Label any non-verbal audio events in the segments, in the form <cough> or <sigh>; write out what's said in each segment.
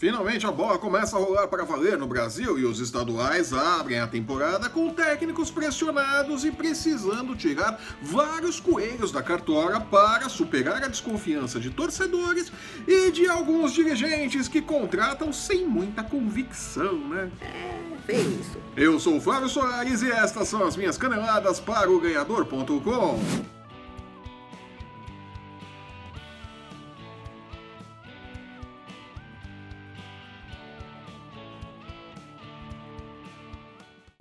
Finalmente a bola começa a rolar para valer no Brasil e os estaduais abrem a temporada com técnicos pressionados e precisando tirar vários coelhos da cartola para superar a desconfiança de torcedores e de alguns dirigentes que contratam sem muita convicção, né? É, isso. Eu sou o Flávio Soares e estas são as minhas caneladas para o ganhador.com.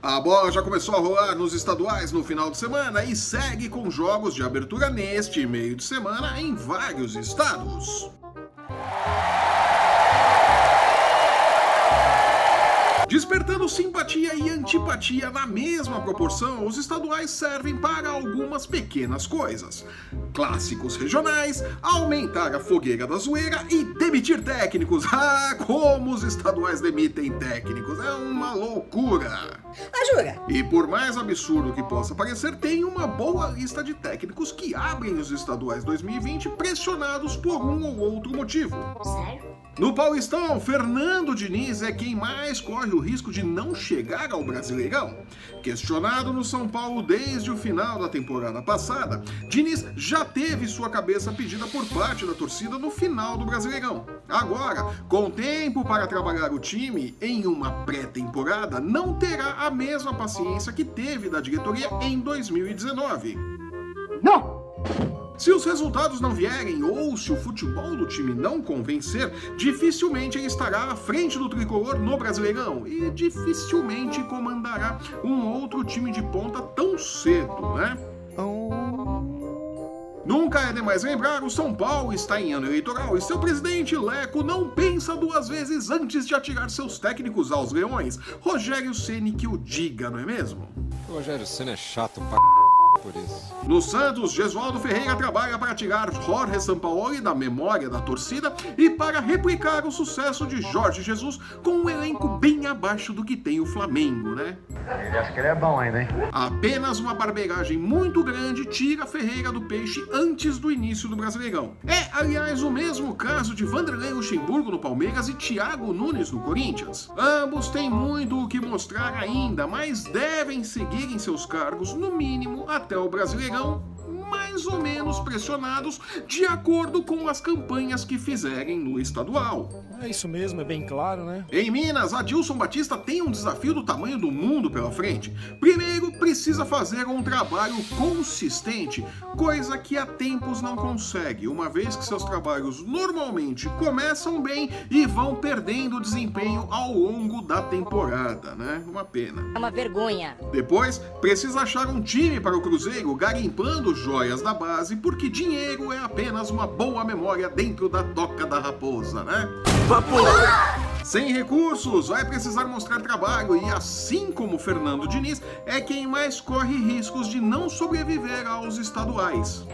A bola já começou a rolar nos estaduais no final de semana e segue com jogos de abertura neste meio de semana em vários estados. Despertando simpatia e antipatia na mesma proporção, os estaduais servem para algumas pequenas coisas. Clássicos regionais, aumentar a fogueira da zoeira e demitir técnicos. <laughs> Ah, como os estaduais demitem técnicos, é uma loucura. Jura? E por mais absurdo que possa parecer, tem uma boa lista de técnicos que abrem os estaduais 2020 pressionados por um ou outro motivo. Sério? No Paulistão, Fernando Diniz é quem mais corre o risco de não chegar ao Brasileirão. Questionado no São Paulo desde o final da temporada passada, Diniz já teve sua cabeça pedida por parte da torcida no final do Brasileirão. Agora, com tempo para trabalhar o time em uma pré-temporada, não terá a mesma paciência que teve da diretoria em 2019. Não! Se os resultados não vierem ou se o futebol do time não convencer, dificilmente ele estará à frente do tricolor no Brasileirão e dificilmente comandará um outro time de ponta tão cedo, né? Nunca é demais lembrar, o São Paulo está em ano eleitoral e seu presidente Leco não pensa duas vezes antes de atirar seus técnicos aos leões. Rogério Ceni que o diga, não é mesmo? Rogério Ceni é chato pra por isso. No Santos, Gesualdo Ferreira trabalha para tirar Jorge Sampaoli da memória da torcida e para replicar o sucesso de Jorge Jesus com um elenco bem abaixo do que tem o Flamengo, né? Ele acha que ele é bom ainda, hein? Apenas uma barbeiragem muito grande tira Ferreira do peixe antes do início do Brasileirão. É, aliás, o mesmo caso de Vanderlei Luxemburgo no Palmeiras e Thiago Nunes no Corinthians. Ambos têm muito o que mostrar ainda, mas devem seguir em seus cargos, no mínimo, até o Brasileirão mais ou menos pressionados de acordo com as campanhas que fizerem no estadual. É isso mesmo, é bem claro, né? Em Minas, Adilson Batista tem um desafio do tamanho do mundo pela frente. Primeiro, precisa fazer um trabalho consistente, coisa que há tempos não consegue, uma vez que seus trabalhos normalmente começam bem e vão perdendo desempenho ao longo da temporada, né? Uma pena. É uma vergonha. Depois, precisa achar um time para o Cruzeiro garimpando joias da base, porque dinheiro é apenas uma boa memória dentro da toca da raposa, né? Sem recursos, vai precisar mostrar trabalho e, assim como Fernando Diniz, é quem mais corre riscos de não sobreviver aos estaduais.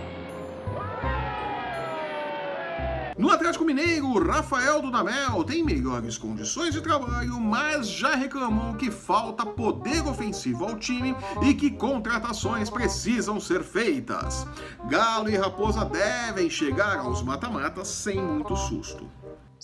No Atlético Mineiro, Rafael Dudamel tem melhores condições de trabalho, mas já reclamou que falta poder ofensivo ao time e que contratações precisam ser feitas. Galo e Raposa devem chegar aos mata-matas sem muito susto.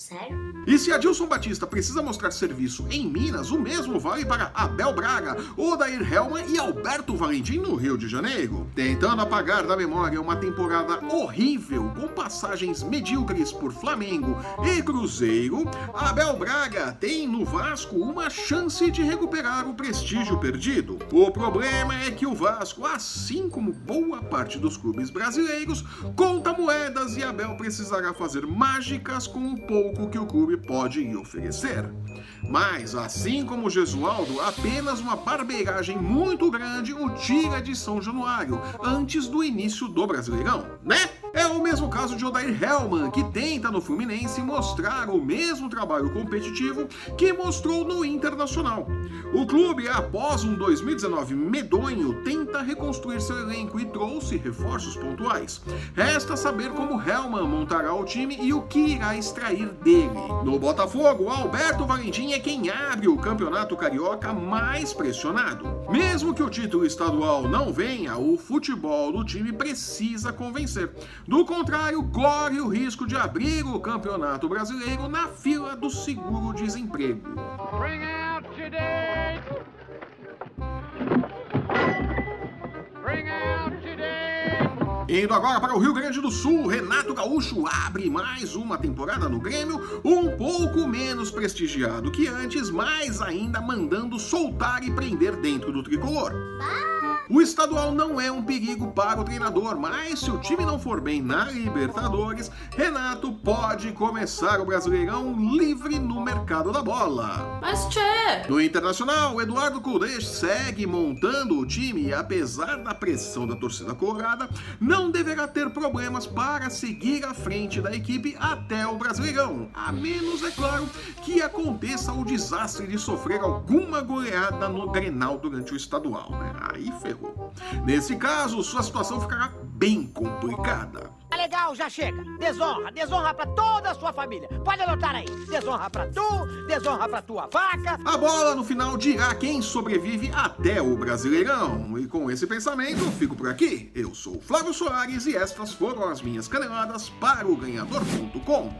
Sério? E se Adilson Batista precisa mostrar serviço em Minas, o mesmo vale para Abel Braga, Odair Helman e Alberto Valentim no Rio de Janeiro. Tentando apagar da memória uma temporada horrível com passagens medíocres por Flamengo e Cruzeiro, Abel Braga tem no Vasco uma chance de recuperar o prestígio perdido. O problema é que o Vasco, assim como boa parte dos clubes brasileiros, conta moedas e Abel precisará fazer mágicas com o pouco pouco que o clube pode oferecer. Mas, assim como Gesualdo, apenas uma barbeiragem muito grande o tira de São Januário, antes do início do Brasileirão, né? É o mesmo caso de Odair Hellman, que tenta no Fluminense mostrar o mesmo trabalho competitivo que mostrou no Internacional. O clube, após um 2019 medonho, tenta reconstruir seu elenco e trouxe reforços pontuais. Resta saber como Hellman montará o time e o que irá extrair dele. No Botafogo, Alberto Valentim é quem abre o campeonato carioca mais pressionado. Mesmo que o título estadual não venha, o futebol do time precisa convencer. Do contrário, corre o risco de abrir o Campeonato Brasileiro na fila do seguro-desemprego. Indo agora para o Rio Grande do Sul, Renato Gaúcho abre mais uma temporada no Grêmio, um pouco menos prestigiado que antes, mas ainda mandando soltar e prender dentro do tricolor. O estadual não é um perigo para o treinador, mas se o time não for bem na Libertadores, Renato pode começar o Brasileirão livre no mercado da bola. Mas tchê! No Internacional, Eduardo Cudê segue montando o time e, apesar da pressão da torcida colorada, não deverá ter problemas para seguir à frente da equipe até o Brasileirão, a menos, é claro, que aconteça o desastre de sofrer alguma goleada no Grenal durante o estadual, né? Aí ferrou. Nesse caso, sua situação ficará bem complicada. Tá legal, já chega. Desonra, desonra pra toda a sua família. Pode anotar aí. Desonra pra tu, desonra pra tua vaca. A bola no final dirá quem sobrevive até o Brasileirão. E com esse pensamento, eu fico por aqui. Eu sou o Flávio Soares e estas foram as minhas caneladas para o Ganhador.com.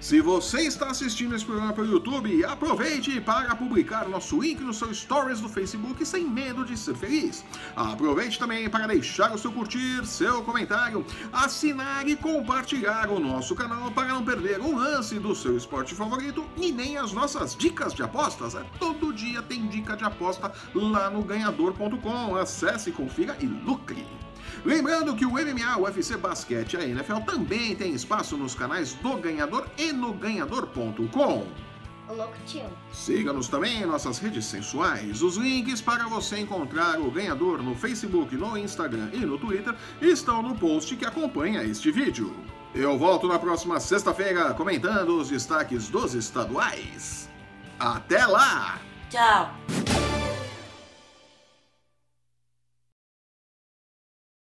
Se você está assistindo esse programa pelo YouTube, aproveite para publicar nosso link no seu Stories do Facebook sem medo de ser feliz. Aproveite também para deixar o seu curtir, seu comentário, assinar e compartilhar o nosso canal para não perder um lance do seu esporte favorito e nem as nossas dicas de apostas. É, todo dia tem dica de aposta lá no ganhador.com. Acesse, confira e lucre. Lembrando que o MMA, o UFC Basquete e a NFL também tem espaço nos canais do Ganhador e no ganhador.com. Siga-nos também em nossas redes sensuais. Os links para você encontrar o ganhador no Facebook, no Instagram e no Twitter estão no post que acompanha este vídeo. Eu volto na próxima sexta-feira comentando os destaques dos estaduais. Até lá! Tchau!